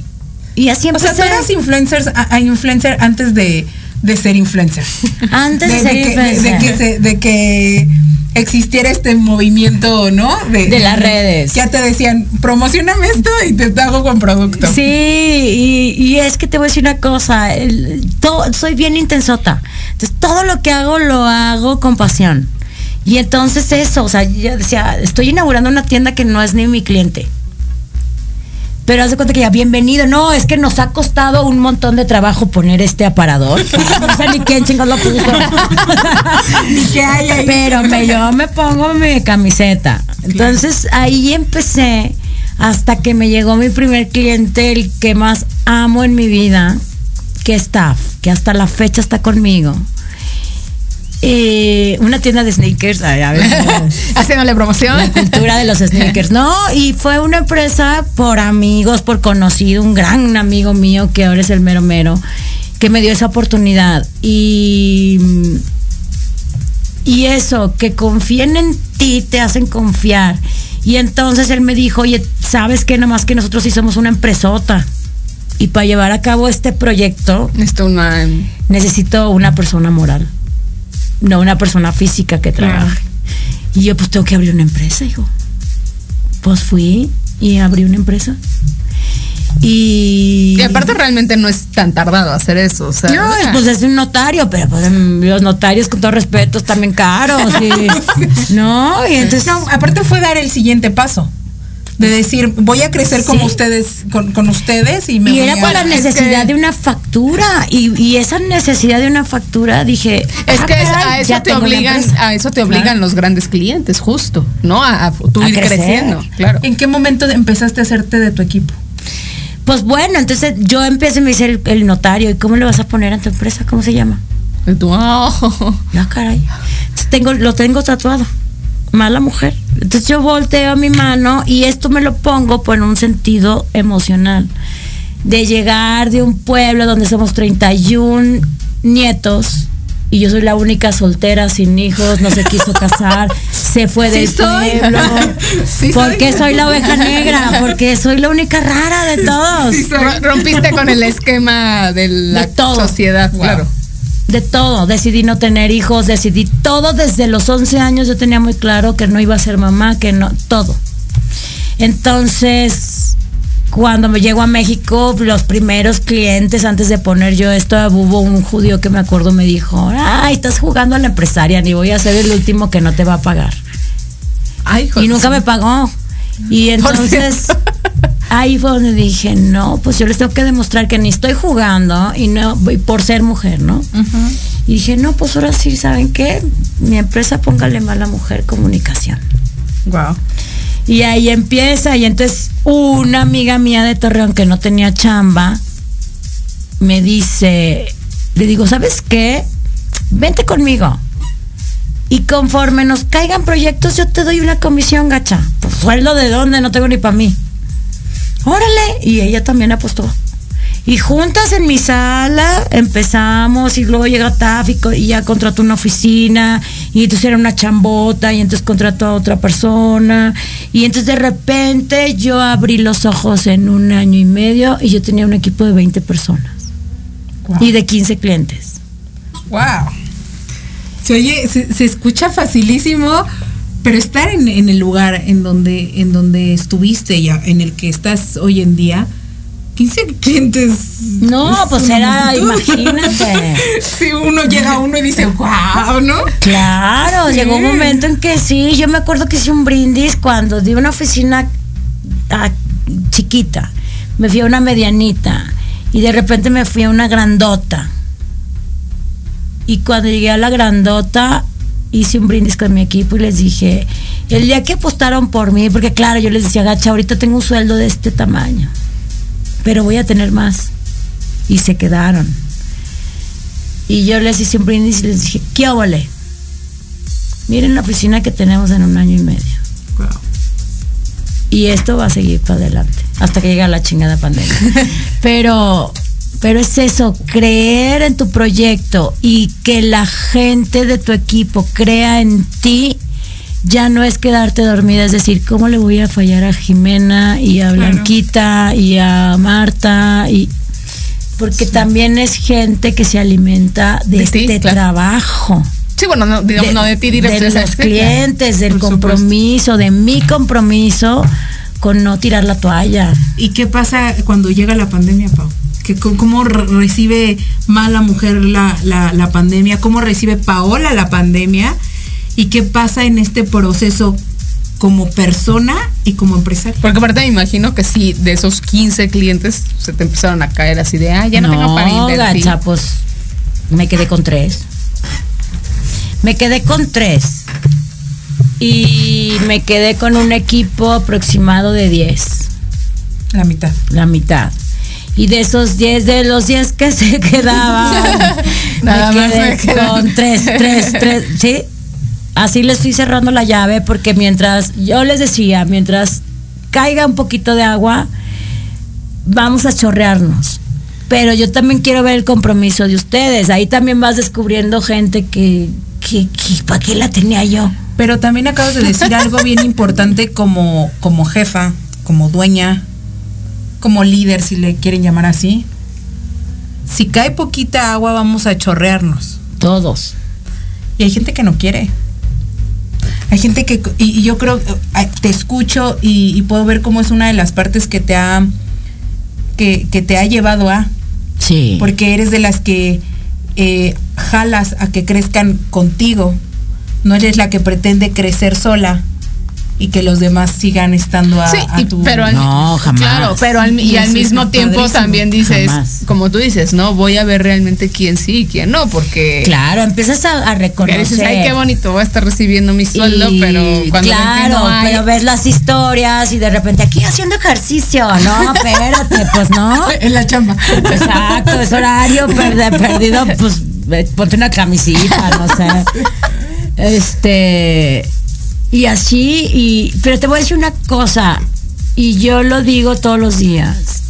Y así O sea, empecé. tú eras influencers, a, a influencer antes de, de ser influencer. Antes de, de, ser de que, de- de influencer. que se- de que existiera este movimiento, ¿no? De las redes. Ya te decían, promocioname esto y te hago con producto. Sí, y, y es que te voy a decir una cosa, el- todo- soy bien intensota. Entonces, todo lo que hago lo hago con pasión. Y entonces eso, o sea, yo decía, estoy inaugurando una tienda que no es ni mi cliente. Pero haz de cuenta que ya, bienvenido. No, es que nos ha costado un montón de trabajo poner este aparador. No sé ni quién lo puso. Ni que hay ahí. Pero me, yo me pongo mi camiseta. Entonces ahí empecé hasta que me llegó mi primer cliente, el que más amo en mi vida, que es Staff, que hasta la fecha está conmigo. Eh, una tienda de sneakers, ay, a ver, Haciéndole promoción. la cultura de los sneakers, ¿no? Y fue una empresa por amigos, por conocido, un gran amigo mío que ahora es el mero mero, que me dio esa oportunidad. Y, y eso, que confíen en ti, te hacen confiar. Y entonces él me dijo, oye, ¿sabes qué? Nomás que nosotros sí somos una empresota. Y para llevar a cabo este proyecto, Esto una. necesito una persona moral, no una persona física que trabaje. Y yo pues tengo que abrir una empresa, hijo. Pues fui y abrí una empresa. Y... Y aparte realmente no es tan tardado hacer eso. O sea, No, es, pues es un notario, pero pues em, los notarios con todo respeto están bien caros. y- no, y entonces... No, aparte fue dar el siguiente paso. De decir, voy a crecer como Sí. ustedes, con, con ustedes y me Y voy era a- por la es necesidad que- de una factura. Y, y esa necesidad de una factura, dije. Es ah, que es- a eso ya te obligan, a eso te obligan Claro. los grandes clientes, justo, ¿no? A, a tú A ir crecer. creciendo, claro. ¿En qué momento empezaste a hacerte de tu equipo? Pues bueno, entonces yo empecé y me dice el, el notario, ¿y cómo le vas a poner a tu empresa? ¿Cómo se llama? Tú, oh. Ya, caray. Tengo, lo tengo tatuado. Mala mujer. Entonces yo volteo a mi mano y esto me lo pongo por un sentido emocional. De llegar de un pueblo donde somos 31 nietos y yo soy la única soltera sin hijos, no se quiso casar, se fue del Sí pueblo. Sí porque soy. soy la oveja negra, porque soy la única rara de todos. Ro- Rompiste con el esquema de la De todo. sociedad, Wow. claro. De todo. Decidí no tener hijos, decidí todo desde los 11 años. Yo tenía muy claro que no iba a ser mamá, que no, todo. Entonces, cuando me llego a México, los primeros clientes, antes de poner yo esto, hubo un judío que me acuerdo me dijo, ay, estás jugando a la empresaria, ni voy a ser el último que no te va a pagar. Ay, Y nunca me pagó. Y entonces ahí fue donde dije, no, pues yo les tengo que demostrar que ni estoy jugando y no y por ser mujer, ¿no? Y dije, no, pues ahora sí, ¿saben qué? Mi empresa póngale mala mujer comunicación. Wow. Y ahí empieza, y entonces una amiga mía de Torreón que no tenía chamba, me dice, le digo, ¿sabes qué? Vente conmigo. Y conforme nos caigan proyectos, yo te doy una comisión, gacha. Pues sueldo de dónde, no tengo ni para mí. Órale. Y ella también apostó. Y juntas en mi sala empezamos y luego llega TAF y, ya contrató una oficina y entonces era una chambota y entonces contrató a otra persona y entonces de repente yo abrí los ojos en un año y medio y yo tenía un equipo de 20 personas Wow. y de 15 clientes. Wow. Se oye, se, se escucha facilísimo, pero estar en, en el lugar en donde, en donde estuviste y a- en el que estás hoy en día, 15 clientes. No, es pues era, imagínate. Si uno llega a uno y dice, wow, ¿no? Claro, Sí. llegó un momento en que sí, yo me acuerdo que hice un brindis cuando di una oficina chiquita, me fui a una medianita y de repente me fui a una grandota. Y cuando llegué a la grandota hice un brindis con mi equipo y les dije, El día que apostaron por mí, porque claro, yo les decía, gacha, ahorita tengo un sueldo de este tamaño, pero voy a tener más. Y se quedaron. Y yo les hice un brindis y les dije, ¿qué óvole? Miren la oficina que tenemos en un año y medio. Y esto va a seguir para adelante, hasta que llegue la chingada pandemia. pero, pero es eso, creer en tu proyecto y que la gente de tu equipo crea en ti, ya no es quedarte dormida, es decir, ¿cómo le voy a fallar a Jimena y a Blanquita y a Marta? y Porque también es gente que se alimenta de, De ti, este claro. trabajo Sí, bueno, no, digamos, no de ti de directo. los clientes, del Por supuesto. compromiso, de mi compromiso con no tirar la toalla. ¿Y qué pasa cuando llega la pandemia, Pau? ¿Qué- cómo- ¿Cómo re- recibe mala mujer la, la, la pandemia? ¿Cómo recibe Paola la pandemia? ¿Y qué pasa en este proceso como persona y como empresaria? Porque aparte me imagino que sí, de esos 15 clientes se te empezaron a caer así de, ah, ya no, tengo para invertir. gacha, pues me quedé con tres. Me quedé con tres. Y me quedé con un equipo aproximado de 10, La mitad. la mitad. Y de esos 10, de los 10 que se quedaban, Nada me más quedé me quedan. con tres, tres, tres, ¿sí? Así les estoy cerrando la llave porque mientras, yo les decía, mientras caiga un poquito de agua, vamos a chorrearnos. Pero yo también quiero ver el compromiso de ustedes. Ahí también vas descubriendo gente que, que, que ¿para qué la tenía yo? Pero también acabas de decir algo bien importante como, como jefa, como dueña, como líder, si le quieren llamar así. Si cae poquita agua, vamos a chorrearnos. Todos. Y hay gente que no quiere. Hay gente que, y, y yo creo, eh, te escucho y, y puedo ver cómo es una de las partes que te ha, que, que te ha llevado a, Sí. porque eres de las que eh, jalas a que crezcan contigo. No eres la que pretende crecer sola y que los demás sigan estando a, Sí, a tu... pero al, No, jamás. Claro, pero al, y Y al mismo tiempo padrísimo. también dices, Jamás. como tú dices, no, voy a ver realmente quién sí y quién no, porque Claro, empiezas a, a reconocer. dices, ay, qué bonito, voy a estar recibiendo mi sueldo, Y pero cuando claro, no hay- pero ves las historias y de repente aquí haciendo ejercicio, no, espérate, pues no. En la chamba. Exacto, es horario perde- perdido, pues ve, ponte una camisita, no sé. Este y así y pero te voy a decir una cosa y yo lo digo todos los días.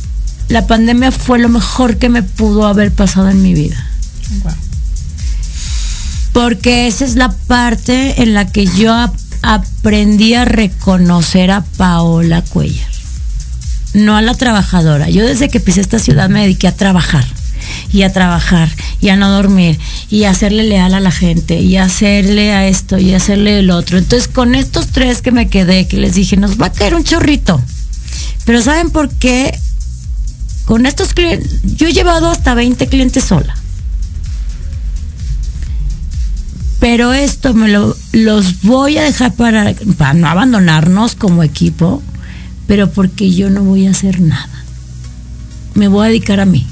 La pandemia fue lo mejor que me pudo haber pasado en mi vida. Porque esa es la parte en la que yo ap- aprendí a reconocer a Paola Cuellar, no a la trabajadora. Yo desde que pisé esta ciudad me dediqué a trabajar y a trabajar y a no dormir y a hacerle leal a la gente y a hacerle a esto y a hacerle el otro. Entonces con estos tres que me quedé, que les dije, nos va a caer un chorrito. Pero ¿saben por qué? Con estos clientes, yo he llevado hasta 20 clientes sola. Pero esto me lo, los voy a dejar para, para no abandonarnos como equipo, pero porque yo no voy a hacer nada. Me voy a dedicar a mí.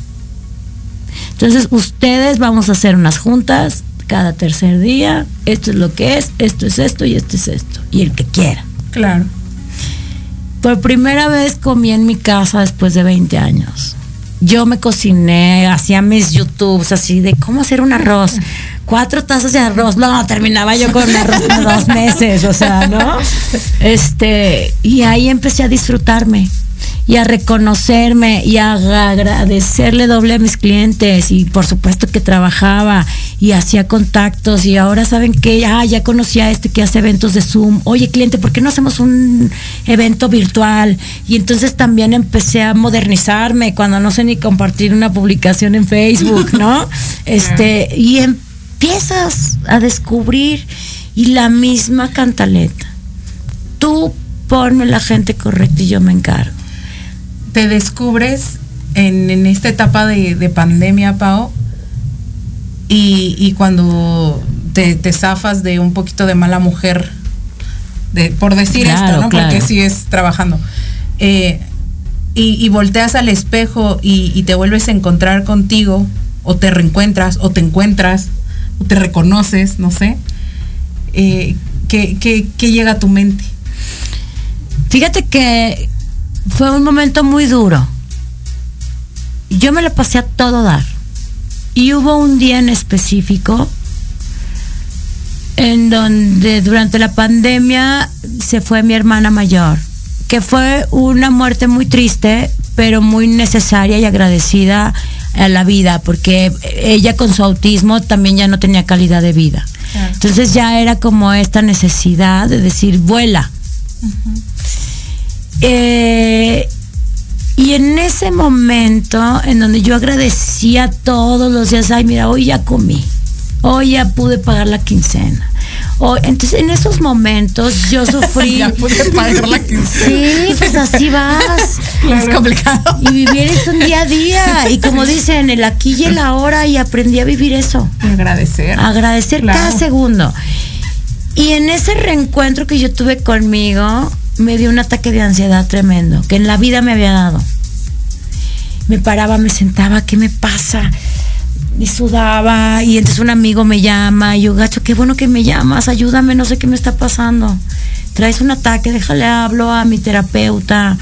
Entonces, ustedes vamos a hacer unas juntas cada tercer día. Esto es lo que es, esto es esto y esto es esto. Y el que quiera. Claro. Por primera vez comí en mi casa después de 20 años. Yo me cociné, hacía mis YouTubes así de cómo hacer un arroz. Cuatro tazas de arroz. No, terminaba yo con un arroz de dos meses, o sea, ¿no? Este, y ahí empecé a disfrutarme y a reconocerme y a agradecerle doble a mis clientes y por supuesto que trabajaba y hacía contactos y ahora saben que ah, ya conocía a este que hace eventos de Zoom. Oye, cliente, ¿por qué no hacemos un evento virtual? Y entonces también empecé a modernizarme cuando no sé ni compartir una publicación en Facebook, ¿no? Este, y empiezas a descubrir y la misma cantaleta. Tú ponme la gente correcta y yo me encargo. Te descubres en, en esta etapa de, de pandemia, Pau, y, y cuando te, te zafas de un poquito de mala mujer, de, por decir Claro, esto, ¿no? claro. Porque sigues trabajando. Eh, y, y volteas al espejo y, y te vuelves a encontrar contigo, o te reencuentras, o te encuentras, o te reconoces, no sé. Eh, ¿qué, qué, qué llega a tu mente? Fíjate que fue un momento muy duro. Yo me lo pasé a todo dar. Y hubo un día en específico en donde durante la pandemia se fue mi hermana mayor, que fue una muerte muy triste, pero muy necesaria y agradecida a la vida, porque ella con su autismo también ya no tenía calidad de vida. Claro. Entonces ya era como esta necesidad de decir, vuela. Eh, y en ese momento en donde yo agradecía todos los días, ay, mira, hoy ya comí, hoy ya pude pagar la quincena. Hoy, entonces en esos momentos yo sufrí. Ya pude pagar la quincena. Sí, pues así vas. Es complicado. Y vivir es un día a día. Y como dicen, el aquí y el ahora, y aprendí a vivir eso. Agradecer. Agradecer Claro. cada segundo. Y en ese reencuentro que yo tuve conmigo, me dio un ataque de ansiedad tremendo, que en la vida me había dado. Me paraba, me sentaba, ¿qué me pasa? Y sudaba, y entonces un amigo me llama, y yo, gacho, qué bueno que me llamas, ayúdame, no sé qué me está pasando. Traes un ataque, déjale hablo a mi terapeuta.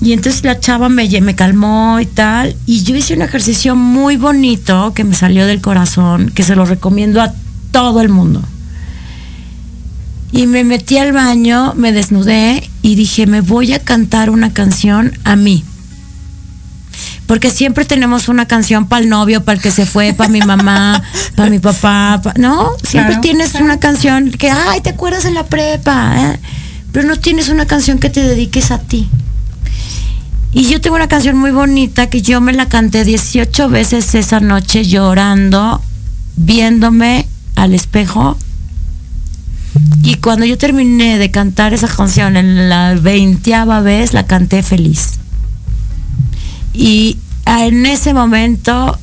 Y entonces la chava me, me calmó y tal. Y yo hice un ejercicio muy bonito que me salió del corazón, que se lo recomiendo a todo el mundo. Y me metí al baño, me desnudé y dije, me voy a cantar una canción a mí. Porque siempre tenemos una canción para el novio, para el que se fue, para mi mamá, para mi papá, pa- ¿no? Siempre Claro, tienes claro. una canción que, ay, te acuerdas en la prepa, ¿eh? pero no tienes una canción que te dediques a ti. Y yo tengo una canción muy bonita que yo me la canté 18 veces esa noche llorando, viéndome al espejo. Y cuando yo terminé de cantar esa canción en la veinteava vez, la canté feliz. Y en ese momento,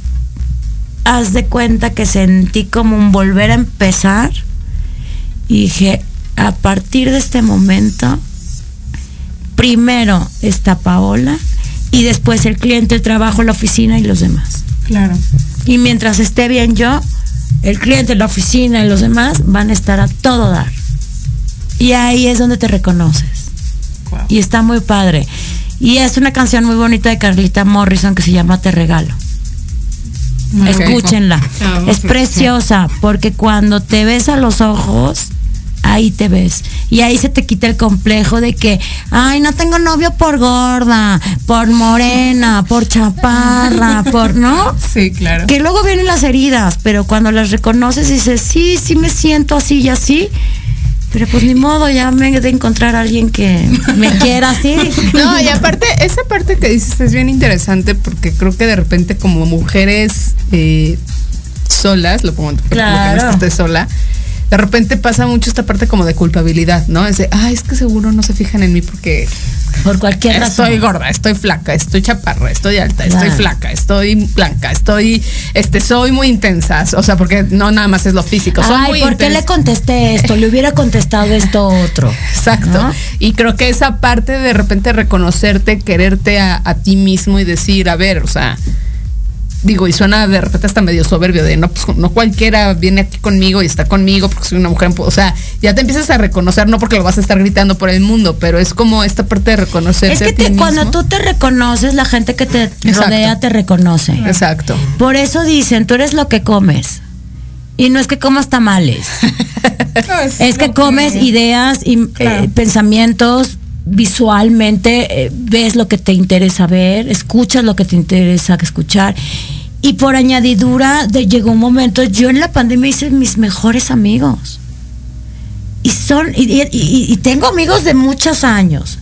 haz de cuenta que sentí como un volver a empezar. Y dije, a partir de este momento, primero está Paola y después el cliente, el trabajo, la oficina y los demás. Claro. Y mientras esté bien yo, el cliente, la oficina y los demás van a estar a todo dar. Y ahí es donde te reconoces. Wow. Y está muy padre. Y es una canción muy bonita de Carlita Morrison que se llama Te Regalo. Escúchenla. Es preciosa porque cuando te ves a los ojos, ahí te ves. Y ahí se te quita el complejo de que, ay, no tengo novio por gorda, por morena, por chaparra, por, ¿no? Sí, claro. Que luego vienen las heridas, pero cuando las reconoces dices, sí, sí me siento así y así. Pero pues ni modo, ya me he de encontrar a alguien que me quiera así. No, y aparte, esa parte que dices es bien interesante porque creo que de repente como mujeres eh, solas, lo pongo en Claro. lo que no sola, de repente pasa mucho esta parte como de culpabilidad, ¿no? Es de, ay, es que seguro no se fijan en mí porque Por cualquier razón. estoy gorda, estoy flaca, estoy chaparra, estoy alta, estoy flaca, estoy blanca, estoy, este, soy muy intensa, o sea, porque no nada más es lo físico, soy Ay, muy ¿por qué le contesté esto? Le hubiera contestado esto otro. Exacto. ¿no? Y creo que esa parte de repente reconocerte, quererte a, a ti mismo y decir, a ver, o sea, digo, y suena de repente hasta medio soberbio de no, pues no cualquiera viene aquí conmigo y está conmigo porque soy una mujer, o sea, ya te empiezas a reconocer, no porque lo vas a estar gritando por el mundo, pero es como esta parte de reconocerte Es que te- cuando tú te reconoces, la gente que te Exacto. rodea te reconoce. Exacto. Por eso dicen, tú eres lo que comes. Y no es que comas tamales. No, Es que comes ideas y eh, pensamientos visualmente, eh, ves lo que te interesa ver, escuchas lo que te interesa escuchar. Y por añadidura, de, llegó un momento, yo en la pandemia hice mis mejores amigos. Y son, y, y- y- tengo amigos de muchos años.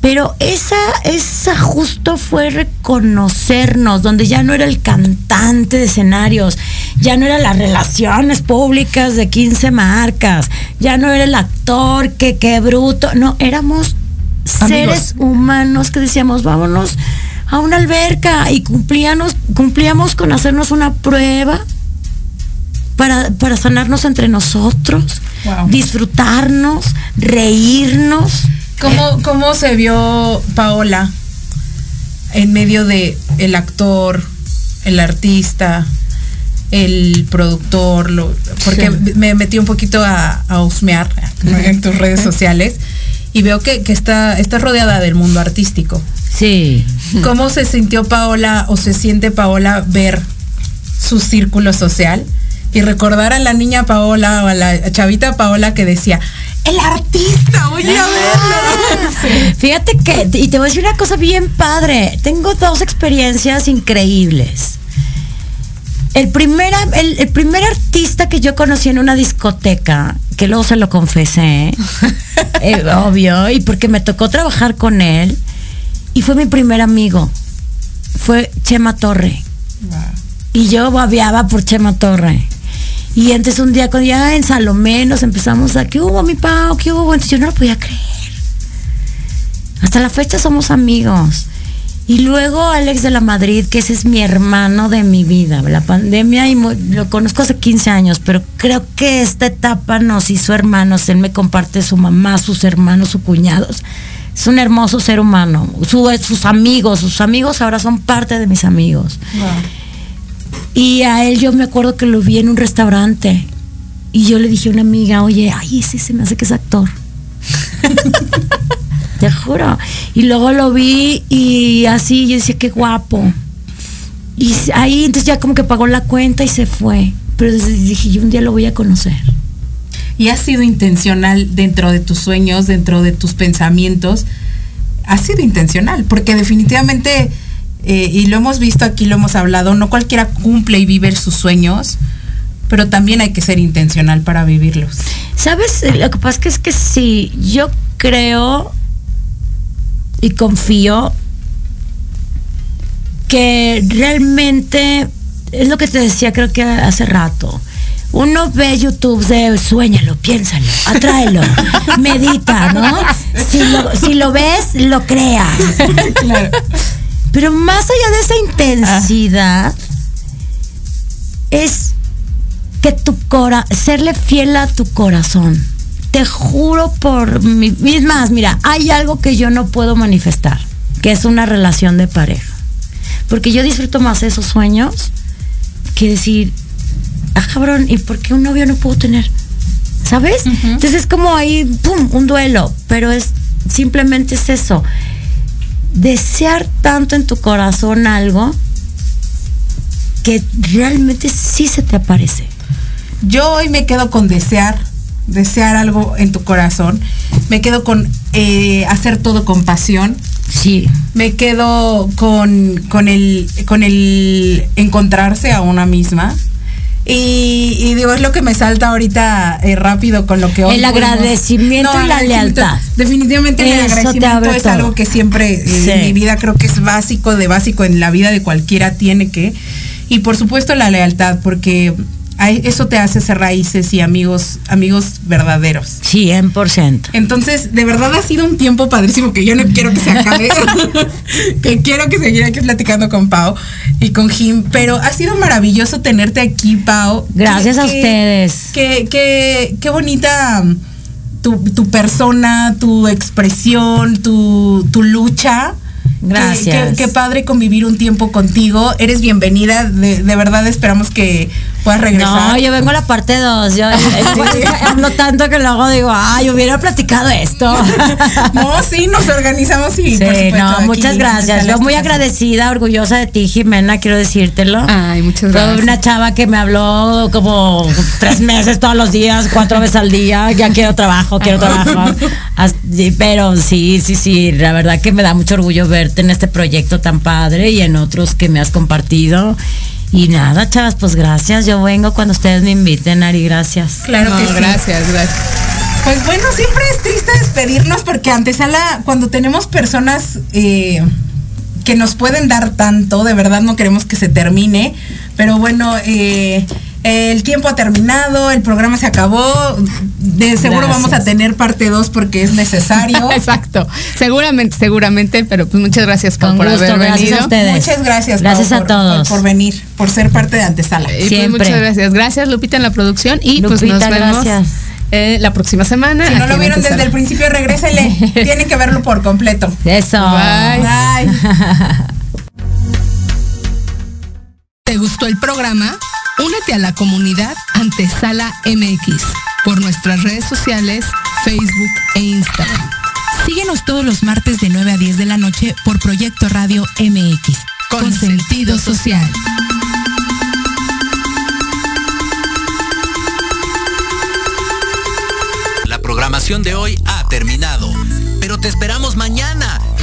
Pero esa, esa justo fue reconocernos, donde ya no era el cantante de escenarios, ya no era las relaciones públicas de 15 marcas, ya no era el actor que qué bruto, no, éramos seres humanos que decíamos, vámonos a una alberca y cumplíamos, cumplíamos con hacernos una prueba para, para sanarnos entre nosotros, Wow. disfrutarnos, reírnos. ¿Cómo, ¿Cómo se vio Paola en medio de el actor, el artista, el productor, lo- porque Sí. me metí un poquito a, a husmear en tus redes sociales y veo que, que está, estás rodeada del mundo artístico. Sí. ¿Cómo se sintió Paola o se siente Paola ver su círculo social y recordar a la niña Paola o a la chavita Paola que decía, el artista, voy a verlo? Fíjate que, y te voy a decir una cosa bien padre. Tengo dos experiencias increíbles. El primer, el, el primer artista que yo conocí en una discoteca, que luego se lo confesé, eh, obvio, y porque me tocó trabajar con él, y fue mi primer amigo, fue Chema Torre. Y yo babeaba por Chema Torre. Y entonces un día cuando ya en Salomé nos empezamos a, ¿qué hubo mi Pau? ¿Qué hubo? Entonces yo no lo podía creer. Hasta la fecha somos amigos. Y luego Alex de la Madrid, que ese es mi hermano de mi vida. La pandemia, y lo conozco hace 15 años, pero creo que esta etapa nos hizo hermanos. Él me comparte su mamá, sus hermanos, sus cuñados. Es un hermoso ser humano. Su- sus amigos, sus amigos ahora son parte de mis amigos. Y a él yo me acuerdo que lo vi en un restaurante. Y yo le dije a una amiga, oye, ay, ese se me hace que es actor. Te juro. Y luego lo vi y así, yo decía, qué guapo. Y ahí entonces ya como que pagó la cuenta y se fue. Pero dije, yo un día lo voy a conocer. Y has sido intencional dentro de tus sueños, dentro de tus pensamientos. Has sido intencional, porque definitivamente, eh, y lo hemos visto aquí, lo hemos hablado, no cualquiera cumple y vive sus sueños, pero también hay que ser intencional para vivirlos. ¿Sabes? Lo que pasa es que es que sí, yo creo y confío que realmente es lo que te decía creo que hace rato. Uno ve YouTube de sueñalo, piénsalo, atráelo, medita, ¿no? Si lo, si lo ves, lo creas. Claro. Pero más allá de esa intensidad, es que tu cora serle fiel a tu corazón. Te juro por mi, es más, mira, hay algo que yo no puedo manifestar, que es una relación de pareja. Porque yo disfruto más esos sueños que decir, ah, cabrón, ¿y por qué un novio no puedo tener? ¿Sabes? Entonces es como ahí, pum, un duelo, pero es simplemente es eso. Desear tanto en tu corazón algo que realmente sí se te aparece. Yo hoy me quedo con desear, desear algo en tu corazón. Me quedo con eh, hacer todo con pasión. Sí. Me quedo con, con, el, con el encontrarse a una misma. Y, y digo, es lo que me salta ahorita eh, rápido con lo que hoy El podemos- agradecimiento y la lealtad. Definitivamente el Eso te agradecimiento es todo. algo que siempre eh, Sí. en mi vida creo que es básico, de básico en la vida de cualquiera tiene que. Y por supuesto la lealtad, porque eso te hace ser raíces y amigos, amigos verdaderos. 100%. Entonces, de verdad ha sido un tiempo padrísimo que yo no quiero que se acabe. que quiero que seguir aquí platicando con Pau y con Jim. Pero ha sido maravilloso tenerte aquí, Pau. Gracias a ustedes. Qué, qué, qué bonita um, tu, tu persona, tu expresión, tu, tu lucha. Gracias. Qué, qué padre convivir un tiempo contigo. Eres bienvenida. De, de verdad esperamos que puedas regresar. No, yo vengo a la parte 2. Yo yo hablo tanto que luego digo, ay, hubiera platicado esto. no, sí, nos organizamos y Sí, por supuesto, no, aquí muchas gracias. Yo muy agradecida, orgullosa de ti, Jimena, quiero decírtelo. Ay, muchas Fue gracias. una chava que me habló como tres meses todos los días, cuatro veces al día. Ya quiero trabajo, quiero trabajo. Pero sí, sí, sí, la verdad que me da mucho orgullo verte en este proyecto tan padre y en otros que me has compartido. Y nada, chavas, pues gracias. Yo vengo cuando ustedes me inviten, Ari, gracias. Claro No, que sí. gracias, gracias. Pues bueno, siempre es triste despedirnos porque antesala, cuando tenemos personas eh, que nos pueden dar tanto, de verdad no queremos que se termine. Pero bueno, eh, el tiempo ha terminado, el programa se acabó. De seguro Gracias. vamos a tener parte 2 porque es necesario. Exacto. Seguramente, seguramente, pero pues muchas gracias Pau, por gusto, haber gracias venido. a ustedes. Muchas gracias. Pau, Gracias a por- todos. Por, por venir, por ser parte de antesala. Y pues Siempre. muchas gracias. Gracias Lupita en la producción y pues nos vemos gracias. eh, la próxima semana. Si no lo vieron desde el principio, regrésele. Tienen que verlo por completo. Eso. Bye. Bye. ¿Te gustó el programa? Únete a la comunidad Antesala MX por nuestras redes sociales, Facebook e Instagram. Síguenos todos los martes de 9 a 10 de la noche por Proyecto Radio MX. Con, sentido social. La programación de hoy ha terminado, pero te esperamos mañana